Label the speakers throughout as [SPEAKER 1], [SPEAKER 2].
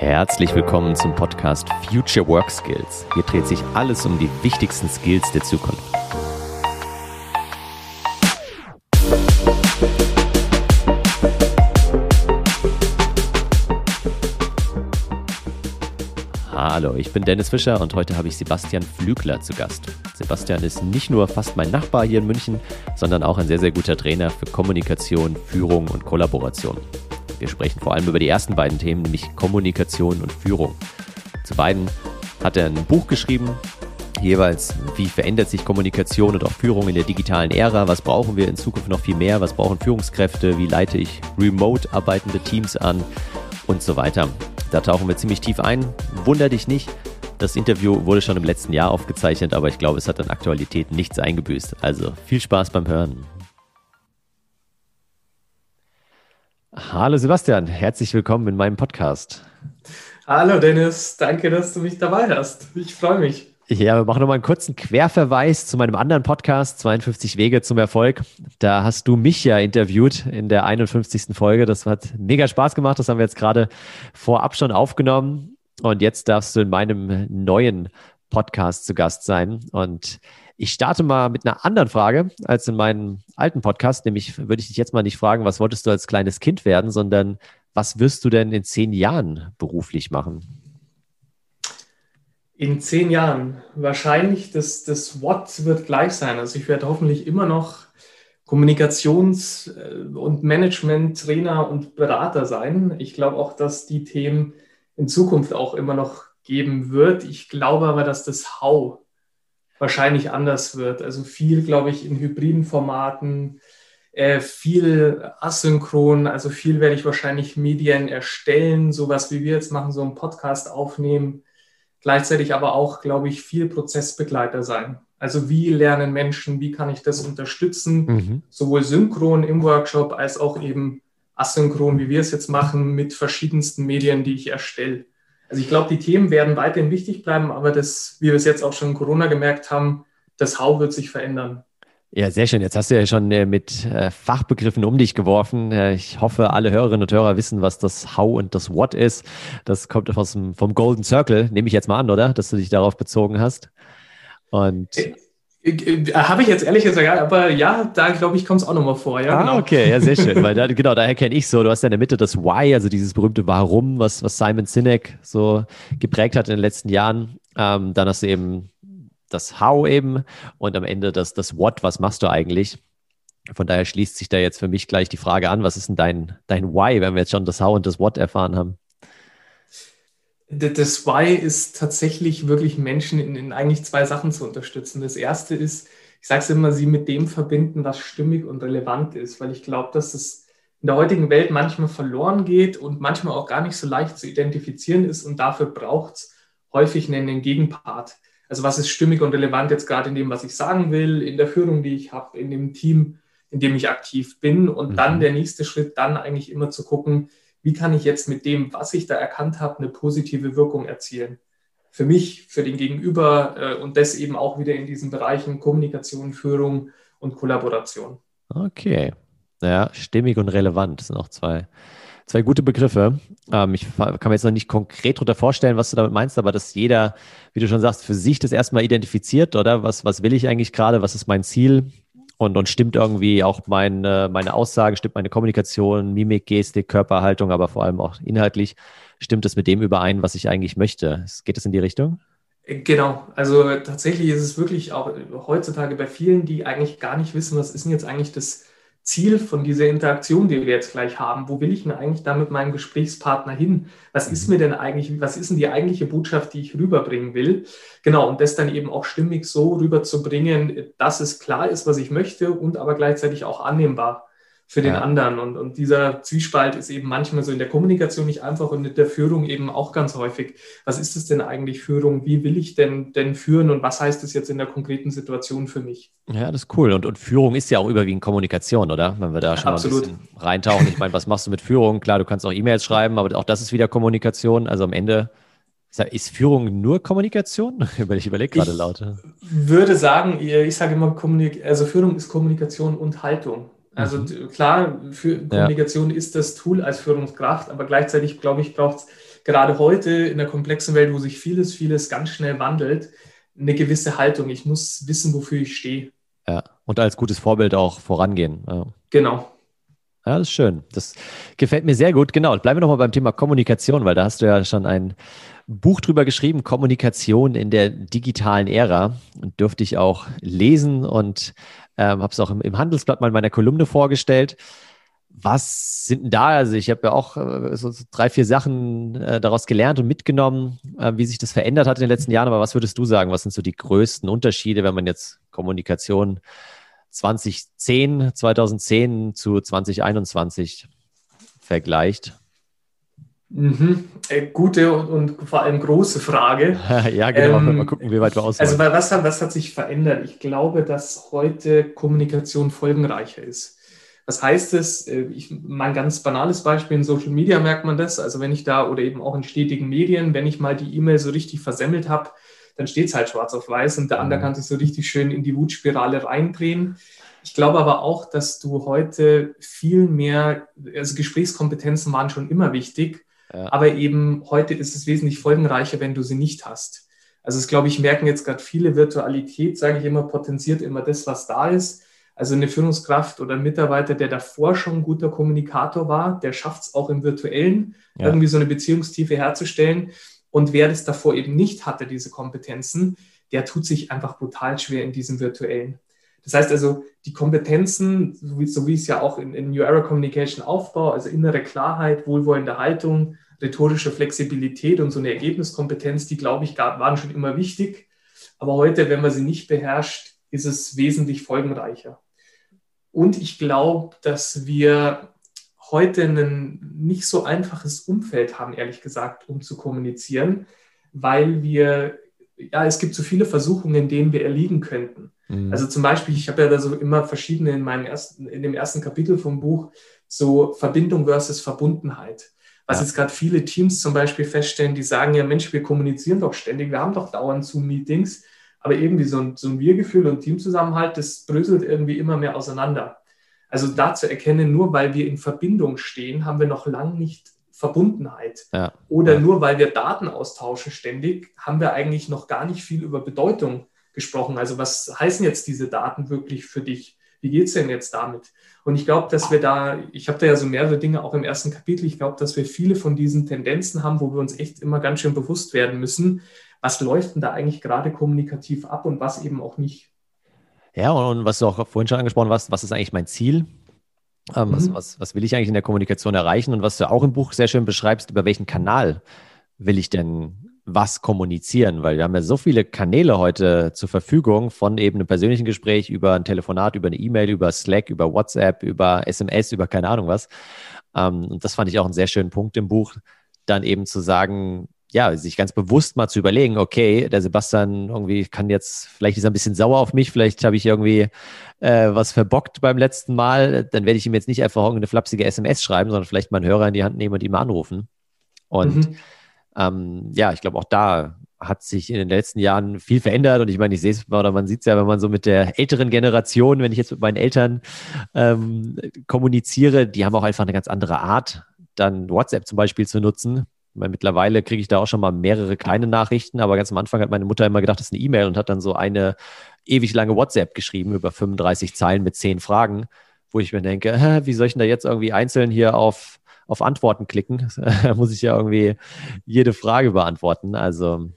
[SPEAKER 1] Herzlich willkommen zum Podcast Future Work Skills. Hier dreht sich alles um die wichtigsten Skills der Zukunft. Hallo, ich bin Dennis Fischer und heute habe ich Sebastian Flügler zu Gast. Sebastian ist nicht nur fast mein Nachbar hier in München, sondern auch ein sehr, sehr guter Trainer für Kommunikation, Führung und Kollaboration. Wir sprechen vor allem über die ersten beiden Themen, nämlich Kommunikation und Führung. Zu beiden hat er ein Buch geschrieben, jeweils, wie verändert sich Kommunikation und auch Führung in der digitalen Ära, was brauchen wir in Zukunft noch viel mehr, was brauchen Führungskräfte, wie leite ich remote arbeitende Teams an und so weiter. Da tauchen wir ziemlich tief ein. Wunder dich nicht, das Interview wurde schon im letzten Jahr aufgezeichnet, aber ich glaube, es hat an Aktualität nichts eingebüßt. Also viel Spaß beim Hören. Hallo Sebastian, herzlich willkommen in meinem Podcast.
[SPEAKER 2] Hallo Dennis, danke, dass du mich dabei hast. Ich freue mich.
[SPEAKER 1] Ja, wir machen nochmal einen kurzen Querverweis zu meinem anderen Podcast, 52 Wege zum Erfolg. Da hast du mich ja interviewt in der 51. Folge. Das hat mega Spaß gemacht. Das haben wir jetzt gerade vorab schon aufgenommen. Und jetzt darfst du in meinem neuen Podcast zu Gast sein. Und ich starte mal mit einer anderen Frage als in meinem alten Podcast, nämlich würde ich dich jetzt mal nicht fragen, was wolltest du als kleines Kind werden, sondern was wirst du denn in zehn Jahren beruflich machen?
[SPEAKER 2] In zehn Jahren wahrscheinlich das, das What wird gleich sein. Also ich werde hoffentlich immer noch Kommunikations- äh, und Management-Trainer und Berater sein. Ich glaube auch, dass die Themen in Zukunft auch immer noch geben wird. Ich glaube aber, dass das How wahrscheinlich anders wird. Also viel, glaube ich, in hybriden Formaten, äh, viel asynchron, also viel werde ich wahrscheinlich Medien erstellen, sowas wie wir jetzt machen, so einen Podcast aufnehmen. Gleichzeitig aber auch, glaube ich, viel Prozessbegleiter sein. Also wie lernen Menschen, wie kann ich das unterstützen, mhm. sowohl synchron im Workshop als auch eben asynchron, wie wir es jetzt machen, mit verschiedensten Medien, die ich erstelle. Also ich glaube, die Themen werden weiterhin wichtig bleiben, aber das, wie wir es jetzt auch schon in Corona gemerkt haben, das How wird sich verändern.
[SPEAKER 1] Ja, sehr schön. Jetzt hast du ja schon äh, mit äh, Fachbegriffen um dich geworfen. Äh, ich hoffe, alle Hörerinnen und Hörer wissen, was das How und das What ist. Das kommt aus dem, vom Golden Circle, nehme ich jetzt mal an, oder? Dass du dich darauf bezogen hast.
[SPEAKER 2] Und habe ich jetzt ehrlich gesagt, aber ja, da glaube ich, kommt es auch nochmal vor. Ja,
[SPEAKER 1] ah, genau. okay, ja, sehr schön. Weil da, genau, daher kenne ich so, du hast ja in der Mitte das Why, also dieses berühmte Warum, was, was Simon Sinek so geprägt hat in den letzten Jahren. Ähm, dann hast du eben das How eben und am Ende das, das What, was machst du eigentlich? Von daher schließt sich da jetzt für mich gleich die Frage an, was ist denn dein, dein Why, wenn wir jetzt schon das How und das What erfahren haben?
[SPEAKER 2] Das Why ist tatsächlich wirklich Menschen in, in, eigentlich zwei Sachen zu unterstützen. Das erste ist, ich sage es immer, sie mit dem verbinden, was stimmig und relevant ist, weil ich glaube, dass es in der heutigen Welt manchmal verloren geht und manchmal auch gar nicht so leicht zu identifizieren ist und dafür braucht es häufig einen Gegenpart. Also was ist stimmig und relevant jetzt gerade in dem, was ich sagen will, in der Führung, die ich habe, in dem Team, in dem ich aktiv bin und mhm. dann der nächste Schritt, dann eigentlich immer zu gucken, wie kann ich jetzt mit dem, was ich da erkannt habe, eine positive Wirkung erzielen. Für mich, für den Gegenüber äh, und das eben auch wieder in diesen Bereichen Kommunikation, Führung und Kollaboration.
[SPEAKER 1] Okay. Ja, stimmig und relevant sind auch zwei, zwei gute Begriffe. Ähm, ich kann mir jetzt noch nicht konkret darunter vorstellen, was du damit meinst, aber dass jeder, wie du schon sagst, für sich das erstmal identifiziert, oder? Was, was will ich eigentlich gerade? Was ist mein Ziel? Und, und stimmt irgendwie auch meine, meine Aussage, stimmt meine Kommunikation, Mimik, Gestik, Körperhaltung, aber vor allem auch inhaltlich, stimmt es mit dem überein, was ich eigentlich möchte? Geht es in die Richtung?
[SPEAKER 2] Genau, also tatsächlich ist es wirklich auch heutzutage bei vielen, die eigentlich gar nicht wissen, was ist denn jetzt eigentlich das Ziel von dieser Interaktion, die wir jetzt gleich haben? Wo will ich denn eigentlich da mit meinem Gesprächspartner hin? Was ist mhm. mir denn eigentlich, was ist denn die eigentliche Botschaft, die ich rüberbringen will? Genau, und das dann eben auch stimmig so rüberzubringen, dass es klar ist, was ich möchte und aber gleichzeitig auch annehmbar für den ja. anderen. Und, und dieser Zwiespalt ist eben manchmal so in der Kommunikation nicht einfach und in der Führung eben auch ganz häufig. Was ist es denn eigentlich Führung? Wie will ich denn, denn führen und was heißt es jetzt in der konkreten Situation für mich?
[SPEAKER 1] Ja, das ist cool. Und, und Führung ist ja auch überwiegend Kommunikation, oder? Wenn wir da schon Absolut. mal ein bisschen reintauchen. Ich meine, was machst du mit Führung? Klar, du kannst auch E-Mails schreiben, aber auch das ist wieder Kommunikation. Also am Ende ist Führung nur Kommunikation? Ich überlege gerade laut.
[SPEAKER 2] Ich würde sagen, ich sage immer, also Führung ist Kommunikation und Haltung. Also mhm. klar, für Kommunikation ja. ist das Tool als Führungskraft, aber gleichzeitig, glaube ich, braucht es gerade heute in der komplexen Welt, wo sich vieles, vieles ganz schnell wandelt, eine gewisse Haltung. Ich muss wissen, wofür ich stehe.
[SPEAKER 1] Ja, und als gutes Vorbild auch vorangehen. Ja.
[SPEAKER 2] Genau.
[SPEAKER 1] Ja, das ist schön. Das gefällt mir sehr gut. Genau. Bleiben wir nochmal beim Thema Kommunikation, weil da hast du ja schon ein Buch drüber geschrieben, Kommunikation in der digitalen Ära. Und dürfte ich auch lesen und ähm, habe es auch im, im, Handelsblatt mal in meiner Kolumne vorgestellt. Was sind denn da? Also ich habe ja auch äh, so drei, vier Sachen äh, daraus gelernt und mitgenommen, äh, wie sich das verändert hat in den letzten Jahren. Aber was würdest du sagen? Was sind so die größten Unterschiede, wenn man jetzt Kommunikation 2010, 2010 zu 2021 vergleicht?
[SPEAKER 2] Mhm. Äh, gute und, und, vor allem große Frage.
[SPEAKER 1] ja, genau. Ähm, mal gucken, wie weit wir ausholen.
[SPEAKER 2] Also, was hat, was hat sich verändert? Ich glaube, dass heute Kommunikation folgenreicher ist. Was heißt es? Äh, ich, mein ganz banales Beispiel in Social Media merkt man das. Also, wenn ich da oder eben auch in stetigen Medien, wenn ich mal die E-Mail so richtig versemmelt habe, dann steht es halt schwarz auf weiß und der andere mhm. kann sich so richtig schön in die Wutspirale reindrehen. Ich glaube aber auch, dass du heute viel mehr, also Gesprächskompetenzen waren schon immer wichtig, ja. aber eben heute ist es wesentlich folgenreicher, wenn du sie nicht hast. Also es glaube ich, merken jetzt gerade viele Virtualität, sage ich immer, potenziert immer das, was da ist. Also eine Führungskraft oder ein Mitarbeiter, der davor schon ein guter Kommunikator war, der schafft es auch im virtuellen, ja. irgendwie so eine Beziehungstiefe herzustellen. Und wer das davor eben nicht hatte, diese Kompetenzen, der tut sich einfach brutal schwer in diesem virtuellen. Das heißt also, die Kompetenzen, so wie, so wie ich es ja auch in, in New Era Communication aufbaue, also innere Klarheit, wohlwollende Haltung, rhetorische Flexibilität und so eine Ergebniskompetenz, die, glaube ich, waren schon immer wichtig. Aber heute, wenn man sie nicht beherrscht, ist es wesentlich folgenreicher. Und ich glaube, dass wir heute ein nicht so einfaches Umfeld haben, ehrlich gesagt, um zu kommunizieren, weil wir, ja, es gibt so viele Versuchungen, denen wir erliegen könnten. Mhm. Also zum Beispiel, ich habe ja da so immer verschiedene in meinem ersten, in dem ersten Kapitel vom Buch, so Verbindung versus Verbundenheit. Was ja. jetzt gerade viele Teams zum Beispiel feststellen, die sagen ja, Mensch, wir kommunizieren doch ständig, wir haben doch dauernd Zoom-Meetings, aber irgendwie so ein, so ein Wir-Gefühl und Teamzusammenhalt, das bröselt irgendwie immer mehr auseinander. Also da zu erkennen, nur weil wir in Verbindung stehen, haben wir noch lange nicht Verbundenheit. Ja. Oder nur weil wir Daten austauschen ständig, haben wir eigentlich noch gar nicht viel über Bedeutung gesprochen. Also was heißen jetzt diese Daten wirklich für dich? Wie geht es denn jetzt damit? Und ich glaube, dass wir da, ich habe da ja so mehrere Dinge auch im ersten Kapitel, ich glaube, dass wir viele von diesen Tendenzen haben, wo wir uns echt immer ganz schön bewusst werden müssen, was läuft denn da eigentlich gerade kommunikativ ab und was eben auch nicht.
[SPEAKER 1] Ja, und was du auch vorhin schon angesprochen hast, was ist eigentlich mein Ziel? Ähm, mhm. was, was, was will ich eigentlich in der Kommunikation erreichen? Und was du auch im Buch sehr schön beschreibst, über welchen Kanal will ich denn was kommunizieren? Weil wir haben ja so viele Kanäle heute zur Verfügung, von eben einem persönlichen Gespräch über ein Telefonat, über eine E-Mail, über Slack, über WhatsApp, über SMS, über keine Ahnung was. Ähm, und das fand ich auch einen sehr schönen Punkt im Buch, dann eben zu sagen, ja, sich ganz bewusst mal zu überlegen, okay, der Sebastian irgendwie kann jetzt, vielleicht ist er ein bisschen sauer auf mich, vielleicht habe ich irgendwie äh, was verbockt beim letzten Mal, dann werde ich ihm jetzt nicht einfach irgendeine flapsige SMS schreiben, sondern vielleicht mal einen Hörer in die Hand nehmen und ihn mal anrufen. Und mhm. Ähm, ja, ich glaube, auch da hat sich in den letzten Jahren viel verändert. Und ich meine, ich sehe es oder man sieht es ja, wenn man so mit der älteren Generation, wenn ich jetzt mit meinen Eltern ähm, kommuniziere, die haben auch einfach eine ganz andere Art, dann WhatsApp zum Beispiel zu nutzen. Meine, mittlerweile kriege ich da auch schon mal mehrere kleine Nachrichten, aber ganz am Anfang hat meine Mutter immer gedacht, das ist eine E-Mail und hat dann so eine ewig lange WhatsApp geschrieben über 35 Zeilen mit 10 Fragen, wo ich mir denke, wie soll ich denn da jetzt irgendwie einzeln hier auf, auf Antworten klicken? Da muss ich ja irgendwie jede Frage beantworten. Also,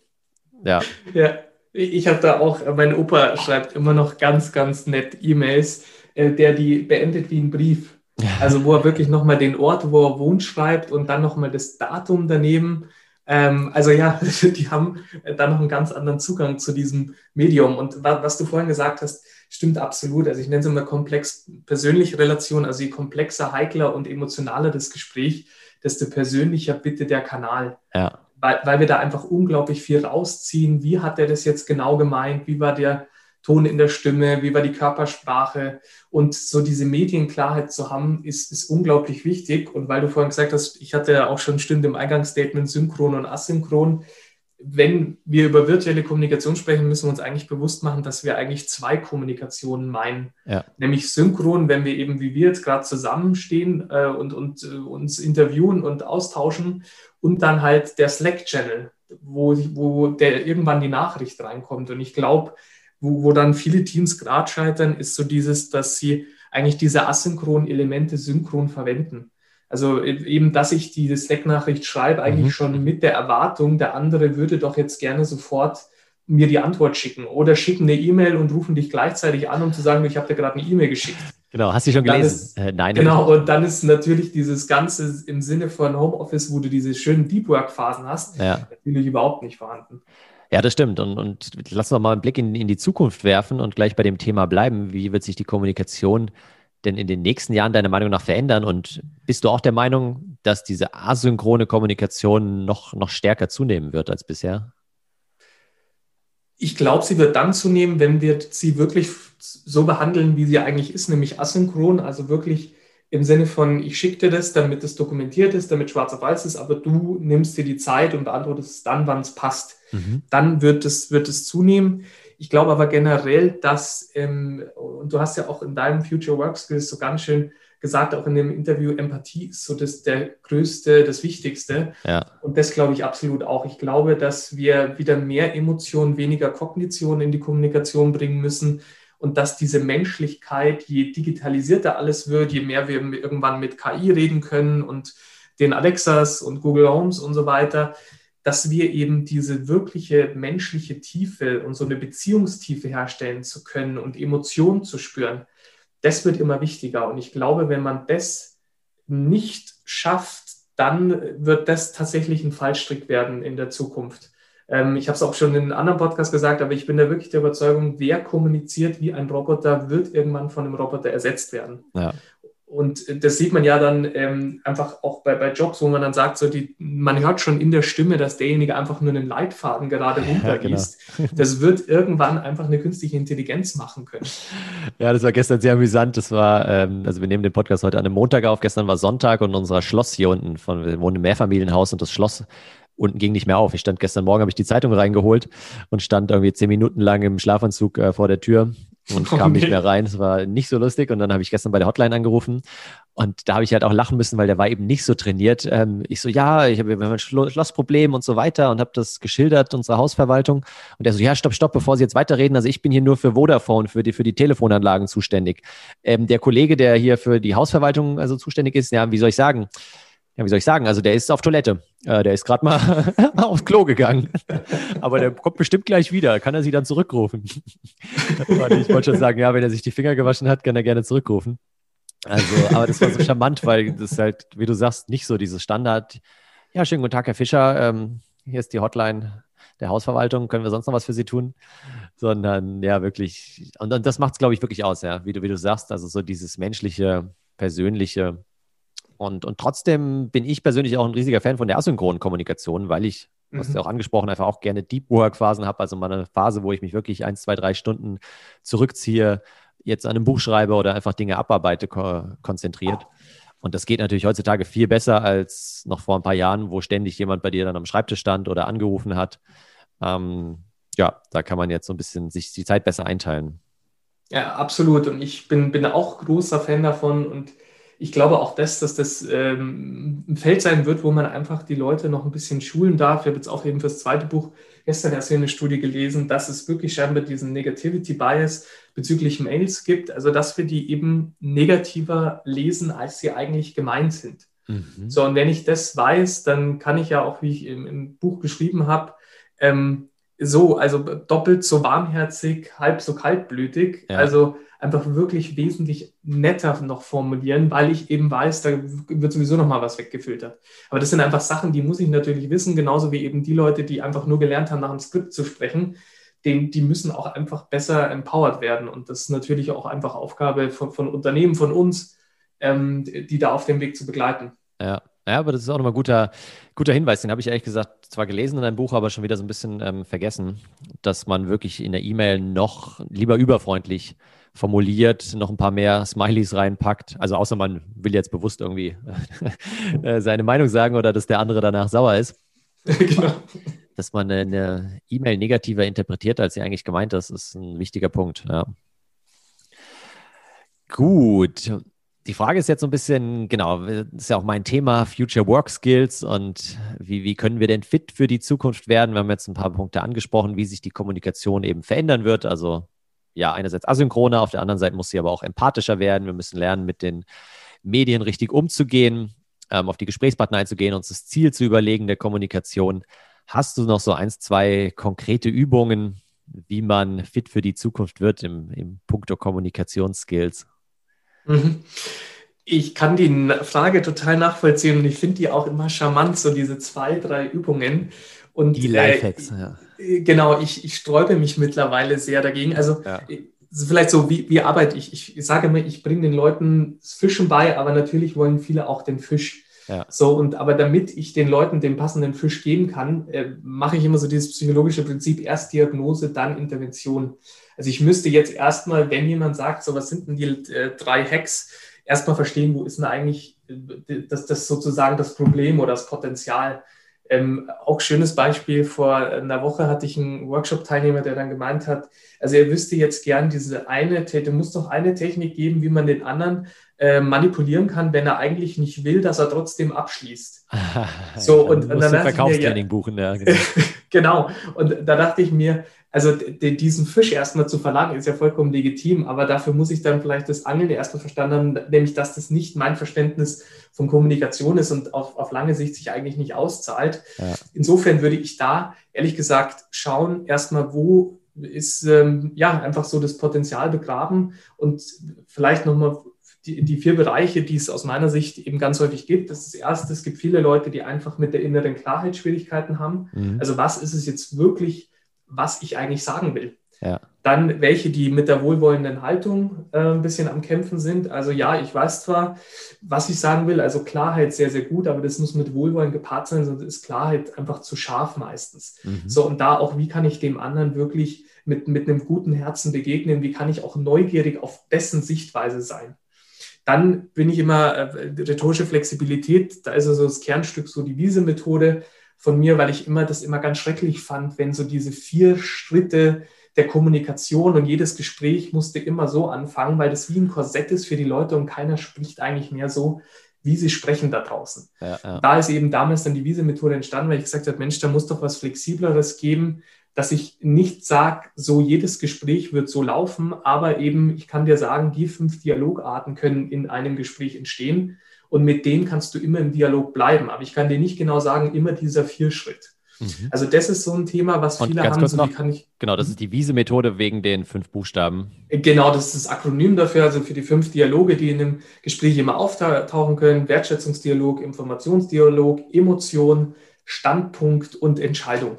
[SPEAKER 1] ja.
[SPEAKER 2] Ja, ich habe da auch, mein Opa schreibt immer noch ganz, ganz nett E-Mails, äh, der die beendet wie ein Brief. Also wo er wirklich nochmal den Ort, wo er wohnt, schreibt und dann nochmal das Datum daneben. Ähm, also ja, die haben da noch einen ganz anderen Zugang zu diesem Medium. Und was du vorhin gesagt hast, stimmt absolut. Also ich nenne es immer komplex persönliche Relation. Also je komplexer, heikler und emotionaler das Gespräch, desto persönlicher bitte der Kanal. Ja. Weil, weil wir da einfach unglaublich viel rausziehen. Wie hat er das jetzt genau gemeint? Wie war der Ton in der Stimme, wie war die Körpersprache und so diese Medienklarheit zu haben, ist, ist unglaublich wichtig. Und weil du vorhin gesagt hast, ich hatte ja auch schon Stimmen im Eingangsstatement synchron und asynchron. Wenn wir über virtuelle Kommunikation sprechen, müssen wir uns eigentlich bewusst machen, dass wir eigentlich zwei Kommunikationen meinen. Ja. Nämlich synchron, wenn wir eben wie wir jetzt gerade zusammenstehen äh, und, und äh, uns interviewen und austauschen. Und dann halt der Slack-Channel, wo, wo der irgendwann die Nachricht reinkommt. Und ich glaube, wo, wo dann viele Teams gerade scheitern, ist so dieses, dass sie eigentlich diese asynchronen Elemente synchron verwenden. Also e-, eben, dass ich diese Slack-Nachricht schreibe, eigentlich mhm. schon mit der Erwartung, der andere würde doch jetzt gerne sofort mir die Antwort schicken oder schicken eine E-Mail und rufen dich gleichzeitig an, um zu sagen, ich habe dir gerade eine E-Mail geschickt.
[SPEAKER 1] Genau, hast du schon gelesen?
[SPEAKER 2] Ist, äh, nein. Genau, und dann ist natürlich dieses Ganze im Sinne von Homeoffice, wo du diese schönen Deep Work-Phasen hast, ja. natürlich überhaupt nicht vorhanden.
[SPEAKER 1] Ja, das stimmt. Und, und lass uns mal einen Blick in, in die Zukunft werfen und gleich bei dem Thema bleiben. Wie wird sich die Kommunikation denn in den nächsten Jahren deiner Meinung nach verändern? Und bist du auch der Meinung, dass diese asynchrone Kommunikation noch, noch stärker zunehmen wird als bisher?
[SPEAKER 2] Ich glaube, sie wird dann zunehmen, wenn wir sie wirklich so behandeln, wie sie eigentlich ist, nämlich asynchron, also wirklich im Sinne von, ich schicke dir das, damit es dokumentiert ist, damit schwarz auf weiß ist, aber du nimmst dir die Zeit und beantwortest es dann, wann es passt. Mhm. Dann wird es, wird es zunehmen. Ich glaube aber generell, dass, ähm, und du hast ja auch in deinem Future Work Skills so ganz schön gesagt, auch in dem Interview, Empathie ist so das, der größte, das Wichtigste. Ja. Und das glaube ich absolut auch. Ich glaube, dass wir wieder mehr Emotionen, weniger Kognition in die Kommunikation bringen müssen und dass diese Menschlichkeit, je digitalisierter alles wird, je mehr wir irgendwann mit KI reden können und den Alexas und Google Homes und so weiter, dass wir eben diese wirkliche menschliche Tiefe und so eine Beziehungstiefe herstellen zu können und Emotionen zu spüren, das wird immer wichtiger. Und ich glaube, wenn man das nicht schafft, dann wird das tatsächlich ein Fallstrick werden in der Zukunft. Ähm, ich habe es auch schon in einem anderen Podcast gesagt, aber ich bin da wirklich der Überzeugung, wer kommuniziert wie ein Roboter, wird irgendwann von einem Roboter ersetzt werden. Ja. Und das sieht man ja dann ähm, einfach auch bei, bei Jobs, wo man dann sagt, so die, man hört schon in der Stimme, dass derjenige einfach nur einen Leitfaden gerade runterliest. Ja, genau. Das wird irgendwann einfach eine künstliche Intelligenz machen können.
[SPEAKER 1] Ja, das war gestern sehr amüsant. Das war, ähm, also wir nehmen den Podcast heute an einem Montag auf. Gestern war Sonntag und unser Schloss hier unten, von, wir wohnen im Mehrfamilienhaus und das Schloss unten ging nicht mehr auf. Ich stand gestern Morgen, habe ich die Zeitung reingeholt und stand irgendwie zehn Minuten lang im Schlafanzug äh, vor der Tür und kam okay. nicht mehr rein. Es war nicht so lustig. Und dann habe ich gestern bei der Hotline angerufen und da habe ich halt auch lachen müssen, weil der war eben nicht so trainiert. Ähm, ich so, ja, ich habe ein Schlossproblem und so weiter und habe das geschildert, unsere Hausverwaltung. Und er so, ja, stopp, stopp, bevor Sie jetzt weiterreden. Also ich bin hier nur für Vodafone, für die, für die Telefonanlagen zuständig. Ähm, der Kollege, der hier für die Hausverwaltung also zuständig ist, ja, wie soll ich sagen? Ja, wie soll ich sagen? Also der ist auf Toilette. Äh, der ist gerade mal aufs Klo gegangen. Aber der kommt bestimmt gleich wieder. Kann er sie dann zurückrufen? ich wollte schon sagen, ja, wenn er sich die Finger gewaschen hat, kann er gerne zurückrufen. Also, aber das war so charmant, weil das halt, wie du sagst, nicht so dieses Standard. Ja, schönen guten Tag, Herr Fischer. Ähm, hier ist die Hotline der Hausverwaltung. Können wir sonst noch was für Sie tun? Sondern ja, wirklich. Und, und das macht es, glaube ich, wirklich aus, ja, wie du, wie du sagst. Also so dieses menschliche, persönliche und, und trotzdem bin ich persönlich auch ein riesiger Fan von der asynchronen Kommunikation, weil ich, mhm. hast du auch angesprochen, einfach auch gerne Deep Work-Phasen habe, also mal eine Phase, wo ich mich wirklich ein, zwei, drei Stunden zurückziehe, jetzt an einem Buch schreibe oder einfach Dinge abarbeite, ko konzentriert. Und das geht natürlich heutzutage viel besser als noch vor ein paar Jahren, wo ständig jemand bei dir dann am Schreibtisch stand oder angerufen hat. Ähm, ja, da kann man jetzt so ein bisschen sich die Zeit besser einteilen.
[SPEAKER 2] Ja, absolut. Und ich bin, bin auch großer Fan davon und ich glaube auch, dass, dass das ähm, ein Feld sein wird, wo man einfach die Leute noch ein bisschen schulen darf. Ich habe jetzt auch eben fürs zweite Buch gestern erst hier eine Studie gelesen, dass es wirklich scheinbar diesen Negativity Bias bezüglich Mails gibt, also dass wir die eben negativer lesen, als sie eigentlich gemeint sind. Mhm. So, und wenn ich das weiß, dann kann ich ja auch, wie ich im, im Buch geschrieben habe, ähm, so, also doppelt so warmherzig, halb so kaltblütig. Ja. Also einfach wirklich wesentlich netter noch formulieren, weil ich eben weiß, da wird sowieso noch mal was weggefiltert. Aber das sind einfach Sachen, die muss ich natürlich wissen, genauso wie eben die Leute, die einfach nur gelernt haben, nach einem Skript zu sprechen, den, die müssen auch einfach besser empowered werden. Und das ist natürlich auch einfach Aufgabe von, von Unternehmen, von uns, ähm, die da auf dem Weg zu begleiten.
[SPEAKER 1] Ja. Ja, aber das ist auch nochmal guter, guter Hinweis. Den habe ich ehrlich gesagt zwar gelesen in deinem Buch, aber schon wieder so ein bisschen ähm, vergessen, dass man wirklich in der E-Mail noch lieber überfreundlich formuliert, noch ein paar mehr Smileys reinpackt. Also außer man will jetzt bewusst irgendwie äh, seine Meinung sagen oder dass der andere danach sauer ist. genau. dass man eine E-Mail negativer interpretiert, als sie eigentlich gemeint ist, ist ein wichtiger Punkt. Ja. Gut. Die Frage ist jetzt so ein bisschen, genau, ist ja auch mein Thema, Future Work Skills und wie, wie können wir denn fit für die Zukunft werden? Wir haben jetzt ein paar Punkte angesprochen, wie sich die Kommunikation eben verändern wird. Also ja, einerseits asynchroner, auf der anderen Seite muss sie aber auch empathischer werden. Wir müssen lernen, mit den Medien richtig umzugehen, ähm, auf die Gesprächspartner einzugehen, uns das Ziel zu überlegen der Kommunikation. Hast du noch so eins, zwei konkrete Übungen, wie man fit für die Zukunft wird im, im Punkto Kommunikationsskills?
[SPEAKER 2] Mhm. Ich kann die Frage total nachvollziehen und ich finde die auch immer charmant, so diese zwei, drei Übungen. Und,
[SPEAKER 1] die Lifehacks, äh, ja.
[SPEAKER 2] Genau, ich, ich sträube mich mittlerweile sehr dagegen. Also ja. vielleicht so, wie, wie arbeite ich? Ich sage immer, ich bringe den Leuten das Fischen bei, aber natürlich wollen viele auch den Fisch. Ja. So, und aber damit ich den Leuten den passenden Fisch geben kann, äh, mache ich immer so dieses psychologische Prinzip, erst Diagnose, dann Intervention. Also ich müsste jetzt erstmal, wenn jemand sagt, so was sind denn die äh, drei Hacks, erstmal verstehen, wo ist denn eigentlich äh, das, das sozusagen das Problem oder das Potenzial. Ähm, auch schönes Beispiel, vor einer Woche hatte ich einen Workshop-Teilnehmer, der dann gemeint hat, also er wüsste jetzt gern diese eine, muss doch eine Technik geben, wie man den anderen äh, manipulieren kann, wenn er eigentlich nicht will, dass er trotzdem abschließt.
[SPEAKER 1] so, und, und dann Verkaufstraining ja, buchen, ja.
[SPEAKER 2] Genau. genau. Und da dachte ich mir, also diesen Fisch erstmal zu verlangen, ist ja vollkommen legitim, aber dafür muss ich dann vielleicht das Angeln erstmal verstanden haben, nämlich dass das nicht mein Verständnis von Kommunikation ist und auf, auf lange Sicht sich eigentlich nicht auszahlt. Ja. Insofern würde ich da ehrlich gesagt schauen, erstmal, wo ist ähm, ja einfach so das Potenzial begraben und vielleicht nochmal die, die vier Bereiche, die es aus meiner Sicht eben ganz häufig gibt. Das ist das erste, es gibt viele Leute, die einfach mit der inneren Klarheit Schwierigkeiten haben. Mhm. Also was ist es jetzt wirklich, was ich eigentlich sagen will. Ja. Dann welche, die mit der wohlwollenden Haltung äh, ein bisschen am Kämpfen sind. Also ja, ich weiß zwar, was ich sagen will, also Klarheit sehr, sehr gut, aber das muss mit Wohlwollen gepaart sein, sonst ist Klarheit einfach zu scharf meistens. Mhm. So, und da auch, wie kann ich dem anderen wirklich mit, mit einem guten Herzen begegnen? Wie kann ich auch neugierig auf dessen Sichtweise sein? Dann bin ich immer äh, rhetorische Flexibilität, da ist also das Kernstück so die Wiese-Methode von mir, weil ich immer das immer ganz schrecklich fand, wenn so diese vier Schritte der Kommunikation und jedes Gespräch musste immer so anfangen, weil das wie ein Korsett ist für die Leute und keiner spricht eigentlich mehr so, wie sie sprechen da draußen. Ja, ja. Da ist eben damals dann die Wiese-Methode entstanden, weil ich gesagt habe, Mensch, da muss doch was Flexibleres geben, dass ich nicht sage, so jedes Gespräch wird so laufen, aber eben, ich kann dir sagen, die fünf Dialogarten können in einem Gespräch entstehen und mit denen kannst du immer im Dialog bleiben. Aber ich kann dir nicht genau sagen, immer dieser Vierschritt. Mhm. Also das ist so ein Thema, was
[SPEAKER 1] und
[SPEAKER 2] viele
[SPEAKER 1] haben. So, noch, ich, genau, das ist die Wiese-Methode wegen den fünf Buchstaben.
[SPEAKER 2] Genau, das ist das Akronym dafür, also für die fünf Dialoge, die in einem Gespräch immer auftauchen können. Wertschätzungsdialog, Informationsdialog, Emotion, Standpunkt und Entscheidung.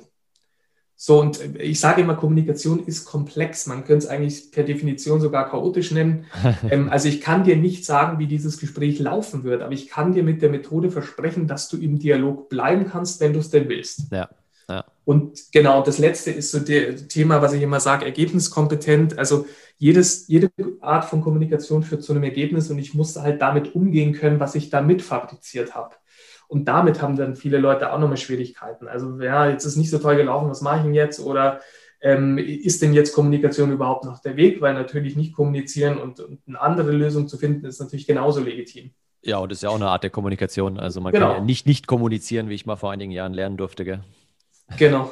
[SPEAKER 2] So, und ich sage immer, Kommunikation ist komplex. Man könnte es eigentlich per Definition sogar chaotisch nennen. ähm, also ich kann dir nicht sagen, wie dieses Gespräch laufen wird, aber ich kann dir mit der Methode versprechen, dass du im Dialog bleiben kannst, wenn du es denn willst. Ja. ja. Und genau, das letzte ist so das Thema, was ich immer sage, ergebniskompetent. Also jedes, jede Art von Kommunikation führt zu einem Ergebnis und ich muss halt damit umgehen können, was ich da mitfabriziert habe. Und damit haben dann viele Leute auch nochmal Schwierigkeiten. Also, ja, jetzt ist nicht so toll gelaufen, was mache ich denn jetzt? Oder ähm, ist denn jetzt Kommunikation überhaupt noch der Weg? Weil natürlich nicht kommunizieren und, und eine andere Lösung zu finden, ist natürlich genauso legitim.
[SPEAKER 1] Ja, und das ist ja auch eine Art der Kommunikation. Also man genau. kann ja nicht nicht kommunizieren, wie ich mal vor einigen Jahren lernen durfte. Gell?
[SPEAKER 2] Genau.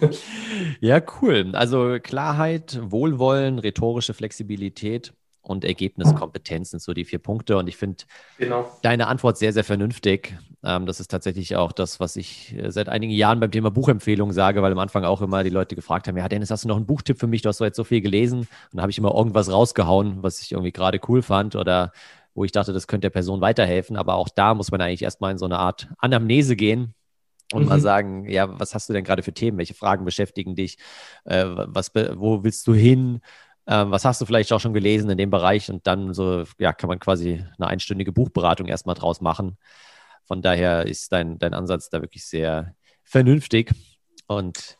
[SPEAKER 1] ja, cool. Also Klarheit, Wohlwollen, rhetorische Flexibilität und Ergebniskompetenz sind so die vier Punkte. Und ich finde genau. deine Antwort sehr, sehr vernünftig. Ähm, das ist tatsächlich auch das, was ich äh, seit einigen Jahren beim Thema Buchempfehlungen sage, weil am Anfang auch immer die Leute gefragt haben, ja Dennis, hast du noch einen Buchtipp für mich? Du hast doch jetzt so viel gelesen. Und dann habe ich immer irgendwas rausgehauen, was ich irgendwie gerade cool fand oder wo ich dachte, das könnte der Person weiterhelfen. Aber auch da muss man eigentlich erstmal in so eine Art Anamnese gehen und mhm. mal sagen, ja, was hast du denn gerade für Themen? Welche Fragen beschäftigen dich? Äh, was, wo willst du hin? Ähm, was hast du vielleicht auch schon gelesen in dem Bereich? Und dann so, ja, kann man quasi eine einstündige Buchberatung erstmal draus machen. Von daher ist dein, dein Ansatz da wirklich sehr vernünftig. Und,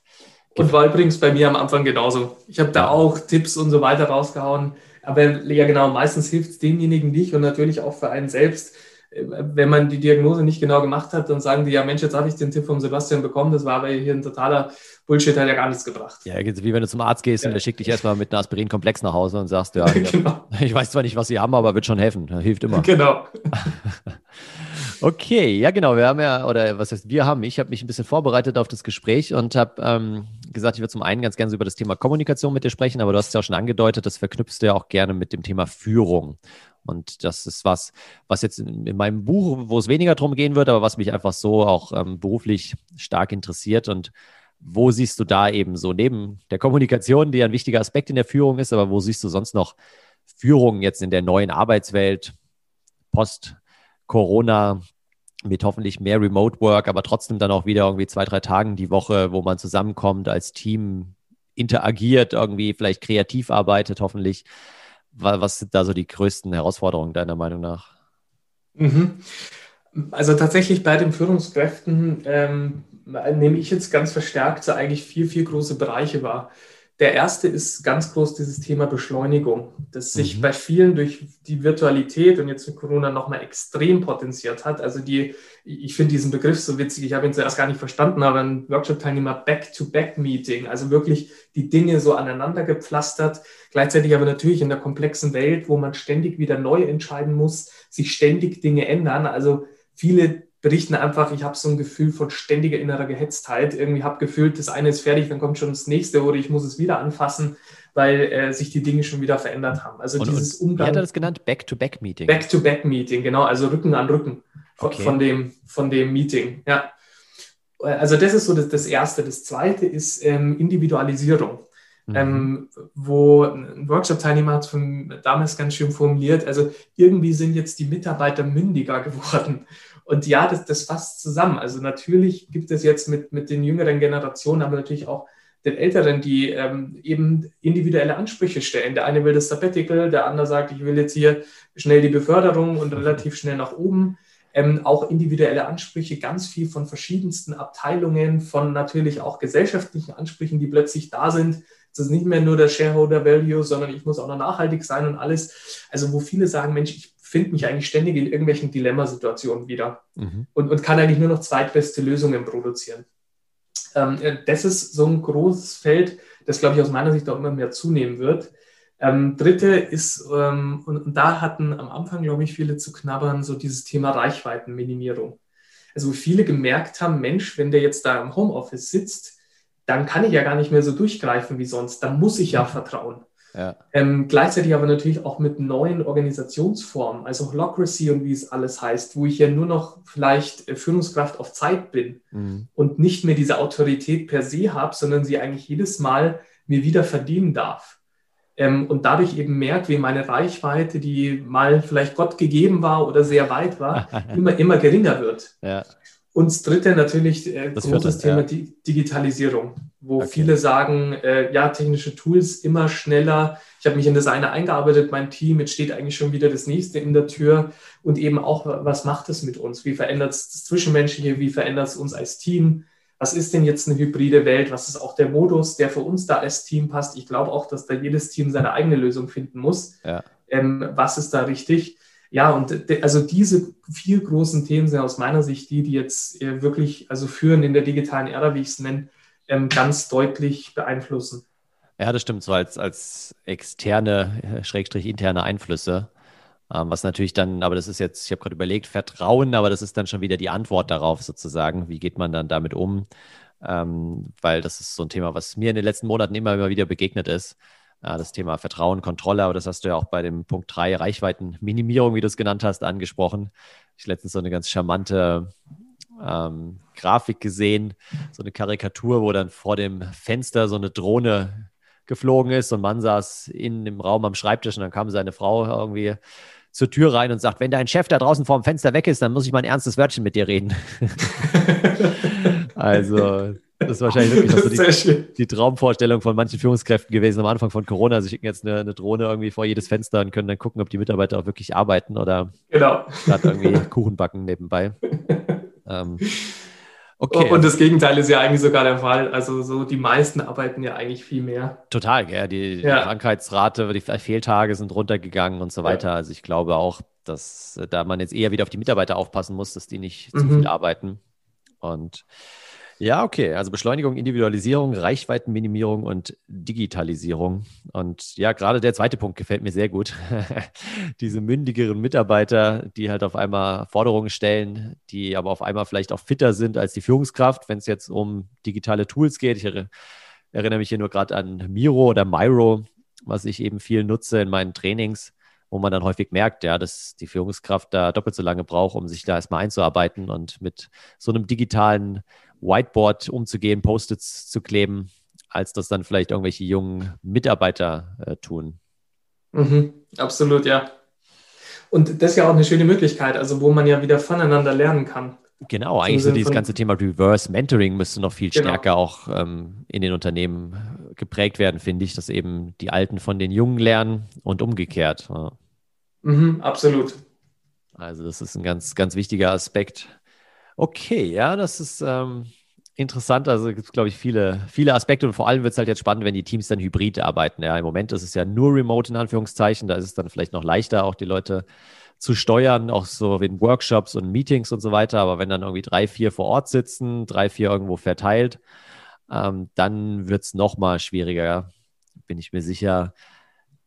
[SPEAKER 2] und war übrigens bei mir am Anfang genauso. Ich habe da auch Tipps und so weiter rausgehauen. Aber ja, genau, meistens hilft es demjenigen nicht und natürlich auch für einen selbst, wenn man die Diagnose nicht genau gemacht hat, dann sagen die, ja Mensch, jetzt habe ich den Tipp von Sebastian bekommen, das war aber hier ein totaler Bullshit, hat ja gar nichts gebracht.
[SPEAKER 1] Ja, wie wenn du zum Arzt gehst ja. und der schickt dich erstmal mit einem Aspirin-Komplex nach Hause und sagst, ja, genau. ich weiß zwar nicht, was sie haben, aber wird schon helfen, hilft immer.
[SPEAKER 2] Genau.
[SPEAKER 1] Okay, ja genau. Wir haben ja, oder was heißt wir haben, ich habe mich ein bisschen vorbereitet auf das Gespräch und habe ähm, gesagt, ich würde zum einen ganz gerne so über das Thema Kommunikation mit dir sprechen, aber du hast es ja auch schon angedeutet, das verknüpfst du ja auch gerne mit dem Thema Führung. Und das ist was, was jetzt in, in meinem Buch, wo es weniger darum gehen wird, aber was mich einfach so auch ähm, beruflich stark interessiert. Und wo siehst du da eben so neben der Kommunikation, die ein wichtiger Aspekt in der Führung ist, aber wo siehst du sonst noch Führung jetzt in der neuen Arbeitswelt, Post, Corona, mit hoffentlich mehr Remote Work, aber trotzdem dann auch wieder irgendwie zwei, drei Tagen die Woche, wo man zusammenkommt, als Team interagiert, irgendwie vielleicht kreativ arbeitet, hoffentlich. Was sind da so die größten Herausforderungen deiner Meinung nach?
[SPEAKER 2] Mhm. Also tatsächlich bei den Führungskräften ähm, nehme ich jetzt ganz verstärkt so eigentlich vier, vier große Bereiche wahr. Der erste ist ganz groß dieses Thema Beschleunigung, das sich mhm. bei vielen durch die Virtualität und jetzt mit Corona nochmal extrem potenziert hat. Also die, ich finde diesen Begriff so witzig, ich habe ihn zuerst gar nicht verstanden, aber ein Workshop-Teilnehmer Back-to-Back-Meeting, also wirklich die Dinge so aneinander gepflastert, gleichzeitig aber natürlich in der komplexen Welt, wo man ständig wieder neu entscheiden muss, sich ständig Dinge ändern. Also viele berichten einfach, ich habe so ein Gefühl von ständiger innerer Gehetztheit. Irgendwie habe gefühlt, das eine ist fertig, dann kommt schon das nächste oder ich muss es wieder anfassen, weil äh, sich die Dinge schon wieder verändert haben.
[SPEAKER 1] Also und, dieses und Umgang. Wie hat er das genannt? Back-to-Back-Meeting.
[SPEAKER 2] Back-to-Back-Meeting, genau, also Rücken an Rücken okay. von, dem, von dem Meeting. Ja. Also das ist so das, das Erste. Das Zweite ist ähm, Individualisierung. Mhm. Ähm, wo ein Workshop-Teilnehmer hat von damals ganz schön formuliert, also irgendwie sind jetzt die Mitarbeiter mündiger geworden. Und ja, das, das fasst zusammen. Also natürlich gibt es jetzt mit, mit den jüngeren Generationen, aber natürlich auch den Älteren, die ähm, eben individuelle Ansprüche stellen. Der eine will das Sabbatical, der andere sagt, ich will jetzt hier schnell die Beförderung und relativ schnell nach oben. Ähm, auch individuelle Ansprüche, ganz viel von verschiedensten Abteilungen, von natürlich auch gesellschaftlichen Ansprüchen, die plötzlich da sind. Es ist nicht mehr nur der Shareholder Value, sondern ich muss auch noch nachhaltig sein und alles. Also wo viele sagen, Mensch, ich finde mich eigentlich ständig in irgendwelchen Dilemmasituationen wieder mhm. und, und kann eigentlich nur noch zweitbeste Lösungen produzieren. Ähm, äh, das ist so ein großes Feld, das, glaube ich, aus meiner Sicht auch immer mehr zunehmen wird. Ähm, dritte ist, ähm, und, und, da hatten am Anfang, glaube ich, viele zu knabbern, so dieses Thema Reichweitenminimierung. Also viele gemerkt haben, Mensch, wenn der jetzt da im Homeoffice sitzt, dann kann ich ja gar nicht mehr so durchgreifen wie sonst. Dann muss ich ja vertrauen. Ja. Ähm, gleichzeitig aber natürlich auch mit neuen Organisationsformen, also Holocracy und wie es alles heißt, wo ich ja nur noch vielleicht äh, Führungskraft auf Zeit bin mhm. und nicht mehr diese Autorität per se habe, sondern sie eigentlich jedes Mal mir wieder verdienen darf. Ähm, und dadurch eben merkt, wie meine Reichweite, die mal vielleicht Gott gegeben war oder sehr weit war, immer, immer geringer wird. Ja. Und das dritte natürlich äh, großes Thema ja. Digitalisierung, wo okay. viele sagen, äh, ja, technische Tools immer schneller. Ich habe mich in das eine eingearbeitet, mein Team, jetzt steht eigentlich schon wieder das nächste in der Tür. Und eben auch, was macht es mit uns? Wie verändert es das Zwischenmenschliche? Wie verändert es uns als Team? Was ist denn jetzt eine hybride Welt? Was ist auch der Modus, der für uns da als Team passt? Ich glaube auch, dass da jedes Team seine eigene Lösung finden muss. Ja. Ähm, was ist da richtig? Ja, und also diese vier großen Themen sind aus meiner Sicht die, die jetzt äh, wirklich also führen in der digitalen Ära, wie ich es nenne, ähm, ganz deutlich beeinflussen.
[SPEAKER 1] Ja, das stimmt, so als, als externe, äh, schrägstrich interne Einflüsse. Ähm, was natürlich dann, aber das ist jetzt, ich habe gerade überlegt, Vertrauen, aber das ist dann schon wieder die Antwort darauf sozusagen. Wie geht man dann damit um? Ähm, weil das ist so ein Thema, was mir in den letzten Monaten immer, immer wieder begegnet ist ja, das Thema Vertrauen, Kontrolle, aber das hast du ja auch bei dem Punkt 3, Reichweitenminimierung, wie du es genannt hast, angesprochen. Ich letztens so eine ganz charmante ähm, Grafik gesehen, so eine Karikatur, wo dann vor dem Fenster so eine Drohne geflogen ist und man saß in dem Raum am Schreibtisch und dann kam seine Frau irgendwie zur Tür rein und sagt, wenn dein Chef da draußen vor dem Fenster weg ist, dann muss ich mal ein ernstes Wörtchen mit dir reden. also das ist wahrscheinlich wirklich so die, die, Traumvorstellung von manchen Führungskräften gewesen am Anfang von Corona. Sie schicken jetzt eine, eine, Drohne irgendwie vor jedes Fenster und können dann gucken, ob die Mitarbeiter auch wirklich arbeiten oder
[SPEAKER 2] genau.
[SPEAKER 1] gerade irgendwie Kuchen backen nebenbei. ähm,
[SPEAKER 2] Okay. Und das Gegenteil ist ja eigentlich sogar der Fall. Also so die meisten arbeiten ja eigentlich viel mehr.
[SPEAKER 1] Total, ja. Die, ja. die Krankheitsrate, die Fehltage sind runtergegangen und so weiter. Ja. Also ich glaube auch, dass äh, da man jetzt eher wieder auf die Mitarbeiter aufpassen muss, dass die nicht mhm. zu viel arbeiten. Und ja, okay. Also Beschleunigung, Individualisierung, Reichweitenminimierung und Digitalisierung. Und ja, gerade der zweite Punkt gefällt mir sehr gut. Diese mündigeren Mitarbeiter, die halt auf einmal Forderungen stellen, die aber auf einmal vielleicht auch fitter sind als die Führungskraft, wenn es jetzt um digitale Tools geht. Ich erinnere mich hier nur gerade an Miro oder Miro, was ich eben viel nutze in meinen Trainings wo man dann häufig merkt, ja, dass die Führungskraft da doppelt so lange braucht, um sich da erstmal einzuarbeiten und mit so einem digitalen Whiteboard umzugehen, Post-its zu kleben, als das dann vielleicht irgendwelche jungen Mitarbeiter äh, tun.
[SPEAKER 2] Mhm, absolut, ja. Und das ist ja auch eine schöne Möglichkeit, also wo man ja wieder voneinander lernen kann.
[SPEAKER 1] Genau, eigentlich so dieses ganze Thema Reverse Mentoring müsste noch viel genau. stärker auch ähm, in den Unternehmen geprägt werden, finde ich, dass eben die Alten von den Jungen lernen und umgekehrt. Ja.
[SPEAKER 2] Mhm, absolut.
[SPEAKER 1] Also das ist ein ganz, ganz wichtiger Aspekt. Okay, ja, das ist ähm, interessant. Also gibt es, glaube ich, viele, viele Aspekte und vor allem wird es halt jetzt spannend, wenn die Teams dann hybrid arbeiten. Ja, im Moment ist es ja nur remote in Anführungszeichen. Da ist es dann vielleicht noch leichter, auch die Leute zu steuern, auch so in Workshops und Meetings und so weiter. Aber wenn dann irgendwie drei, vier vor Ort sitzen, drei, vier irgendwo verteilt, ähm, dann wird es nochmal schwieriger, bin ich mir sicher